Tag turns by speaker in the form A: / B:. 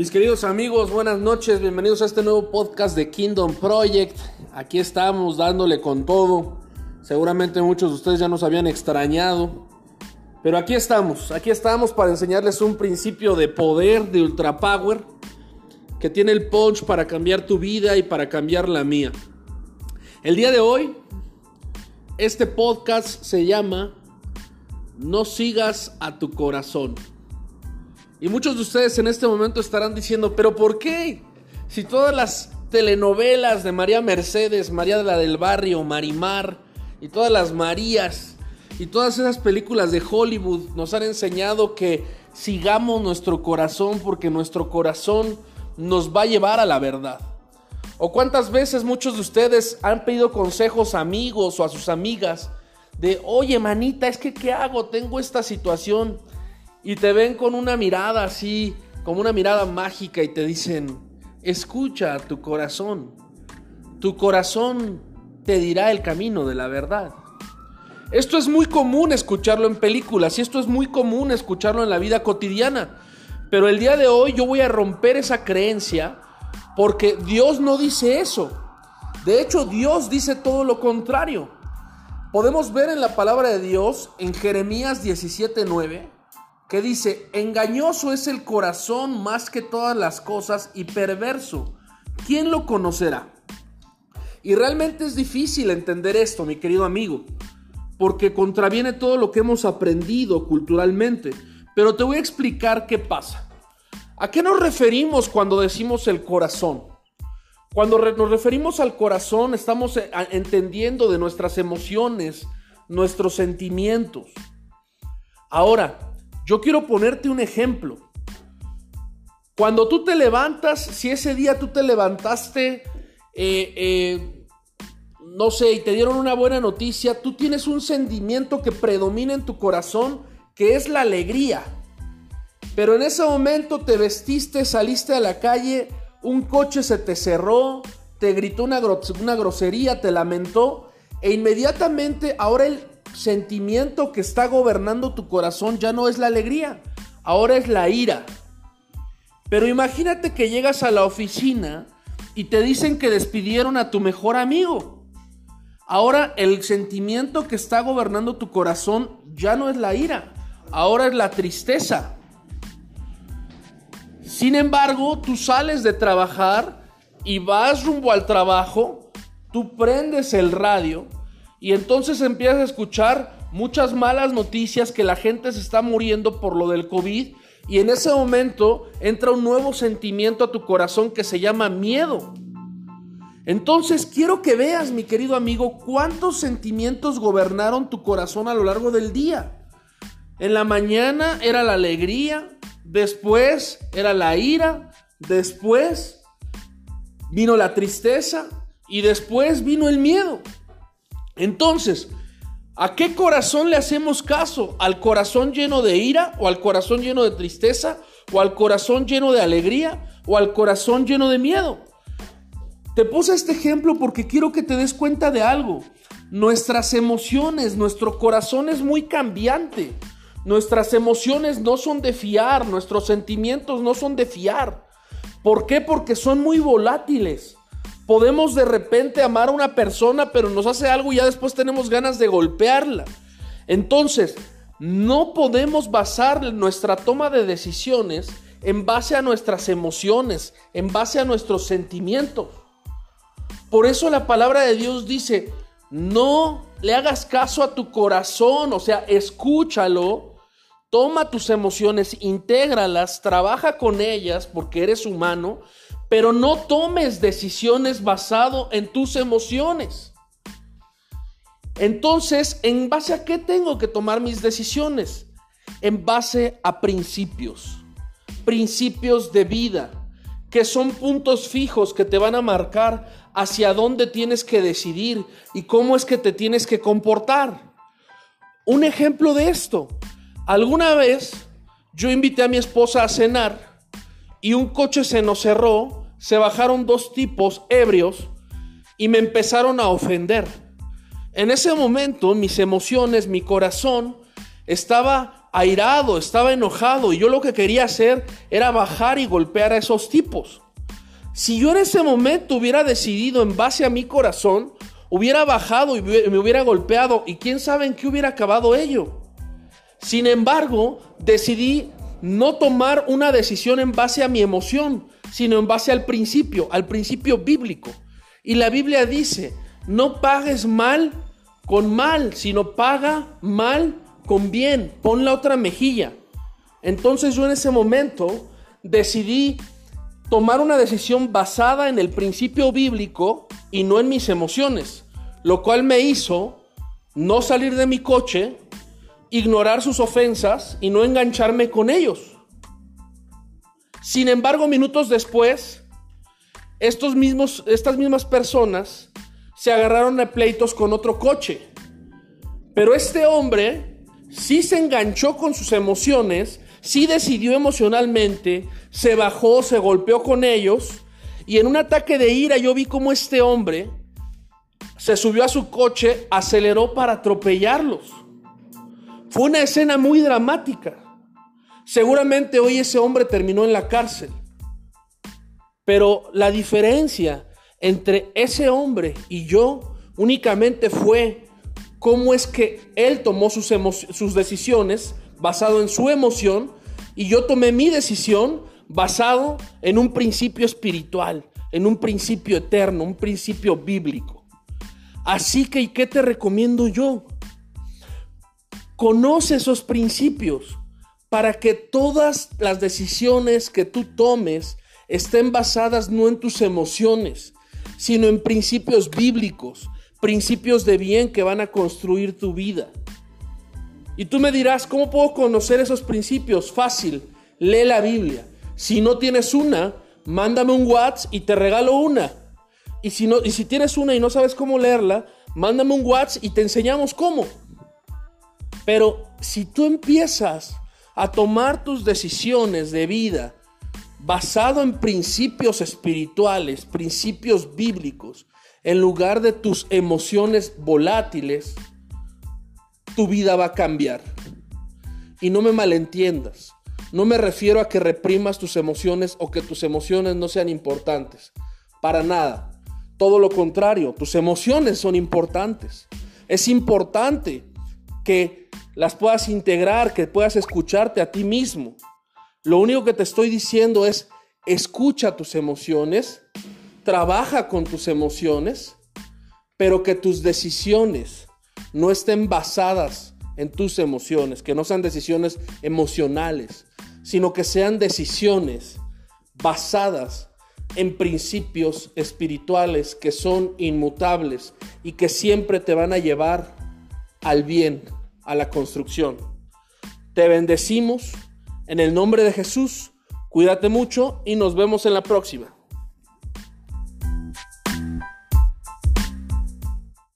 A: Mis queridos amigos, buenas noches, bienvenidos a este nuevo podcast de Kingdom Project. Aquí estamos dándole con todo. Seguramente muchos de ustedes ya nos habían extrañado. Pero aquí estamos, aquí estamos para enseñarles un principio de poder, de ultra power, que tiene el punch para cambiar tu vida y para cambiar la mía. El día de hoy, este podcast se llama No sigas a tu corazón. Y muchos de ustedes en este momento estarán diciendo, pero ¿por qué? Si todas las telenovelas de María Mercedes, María de la del Barrio, Marimar y todas las Marías y todas esas películas de Hollywood nos han enseñado que sigamos nuestro corazón porque nuestro corazón nos va a llevar a la verdad. ¿O cuántas veces muchos de ustedes han pedido consejos a amigos o a sus amigas de, oye manita, es que ¿qué hago? Tengo esta situación y te ven con una mirada así, como una mirada mágica y te dicen, escucha tu corazón, tu corazón te dirá el camino de la verdad. Esto es muy común escucharlo en películas y esto es muy común escucharlo en la vida cotidiana. Pero el día de hoy yo voy a romper esa creencia porque Dios no dice eso. De hecho, Dios dice todo lo contrario. Podemos ver en la palabra de Dios en Jeremías 17:9 que dice, engañoso es el corazón más que todas las cosas y perverso. ¿Quién lo conocerá? Y realmente es difícil entender esto, mi querido amigo, porque contraviene todo lo que hemos aprendido culturalmente. Pero te voy a explicar qué pasa. ¿A qué nos referimos cuando decimos el corazón? Cuando nos referimos al corazón estamos eh, entendiendo de nuestras emociones, nuestros sentimientos. Ahora, yo quiero ponerte un ejemplo. Cuando tú te levantas, si ese día tú te levantaste, eh, eh, no sé, y te dieron una buena noticia, tú tienes un sentimiento que predomina en tu corazón, que es la alegría. Pero en ese momento te vestiste, saliste a la calle, un coche se te cerró, te gritó una, una grosería, te lamentó, e inmediatamente ahora el sentimiento que está gobernando tu corazón ya no es la alegría, ahora es la ira. Pero imagínate que llegas a la oficina y te dicen que despidieron a tu mejor amigo. Ahora el sentimiento que está gobernando tu corazón ya no es la ira, ahora es la tristeza. Sin embargo, tú sales de trabajar y vas rumbo al trabajo, tú prendes el radio y entonces empiezas a escuchar muchas malas noticias que la gente se está muriendo por lo del COVID. Y en ese momento entra un nuevo sentimiento a tu corazón que se llama miedo. Entonces quiero que veas, mi querido amigo, cuántos sentimientos gobernaron tu corazón a lo largo del día. En la mañana era la alegría, después era la ira, después vino la tristeza y después vino el miedo. Entonces, ¿a qué corazón le hacemos caso? ¿Al corazón lleno de ira o al corazón lleno de tristeza o al corazón lleno de alegría o al corazón lleno de miedo? Te puse este ejemplo porque quiero que te des cuenta de algo. Nuestras emociones, nuestro corazón es muy cambiante. Nuestras emociones no son de fiar, nuestros sentimientos no son de fiar. ¿Por qué? Porque son muy volátiles. Podemos de repente amar a una persona, pero nos hace algo y ya después tenemos ganas de golpearla. Entonces, no podemos basar nuestra toma de decisiones en base a nuestras emociones, en base a nuestros sentimientos. Por eso la palabra de Dios dice, no le hagas caso a tu corazón, o sea, escúchalo, toma tus emociones, intégralas, trabaja con ellas porque eres humano pero no tomes decisiones basado en tus emociones. Entonces, ¿en base a qué tengo que tomar mis decisiones? En base a principios, principios de vida, que son puntos fijos que te van a marcar hacia dónde tienes que decidir y cómo es que te tienes que comportar. Un ejemplo de esto, alguna vez yo invité a mi esposa a cenar y un coche se nos cerró se bajaron dos tipos ebrios y me empezaron a ofender. En ese momento mis emociones, mi corazón estaba airado, estaba enojado y yo lo que quería hacer era bajar y golpear a esos tipos. Si yo en ese momento hubiera decidido en base a mi corazón, hubiera bajado y me hubiera golpeado y quién sabe en qué hubiera acabado ello. Sin embargo, decidí no tomar una decisión en base a mi emoción, sino en base al principio, al principio bíblico. Y la Biblia dice, no pagues mal con mal, sino paga mal con bien, pon la otra mejilla. Entonces yo en ese momento decidí tomar una decisión basada en el principio bíblico y no en mis emociones, lo cual me hizo no salir de mi coche, ignorar sus ofensas y no engancharme con ellos. Sin embargo, minutos después, estos mismos, estas mismas personas se agarraron a pleitos con otro coche. Pero este hombre sí se enganchó con sus emociones, sí decidió emocionalmente, se bajó, se golpeó con ellos, y en un ataque de ira yo vi cómo este hombre se subió a su coche, aceleró para atropellarlos. Fue una escena muy dramática. Seguramente hoy ese hombre terminó en la cárcel. Pero la diferencia entre ese hombre y yo únicamente fue cómo es que él tomó sus, sus decisiones basado en su emoción y yo tomé mi decisión basado en un principio espiritual, en un principio eterno, un principio bíblico. Así que, ¿y qué te recomiendo yo? Conoce esos principios para que todas las decisiones que tú tomes estén basadas no en tus emociones, sino en principios bíblicos, principios de bien que van a construir tu vida. Y tú me dirás, ¿cómo puedo conocer esos principios? Fácil, lee la Biblia. Si no tienes una, mándame un WhatsApp y te regalo una. Y si, no, y si tienes una y no sabes cómo leerla, mándame un WhatsApp y te enseñamos cómo. Pero si tú empiezas a tomar tus decisiones de vida basado en principios espirituales, principios bíblicos, en lugar de tus emociones volátiles, tu vida va a cambiar. Y no me malentiendas. No me refiero a que reprimas tus emociones o que tus emociones no sean importantes. Para nada. Todo lo contrario, tus emociones son importantes. Es importante que las puedas integrar, que puedas escucharte a ti mismo. Lo único que te estoy diciendo es, escucha tus emociones, trabaja con tus emociones, pero que tus decisiones no estén basadas en tus emociones, que no sean decisiones emocionales, sino que sean decisiones basadas en principios espirituales que son inmutables y que siempre te van a llevar al bien, a la construcción. Te bendecimos en el nombre de Jesús, cuídate mucho y nos vemos en la próxima.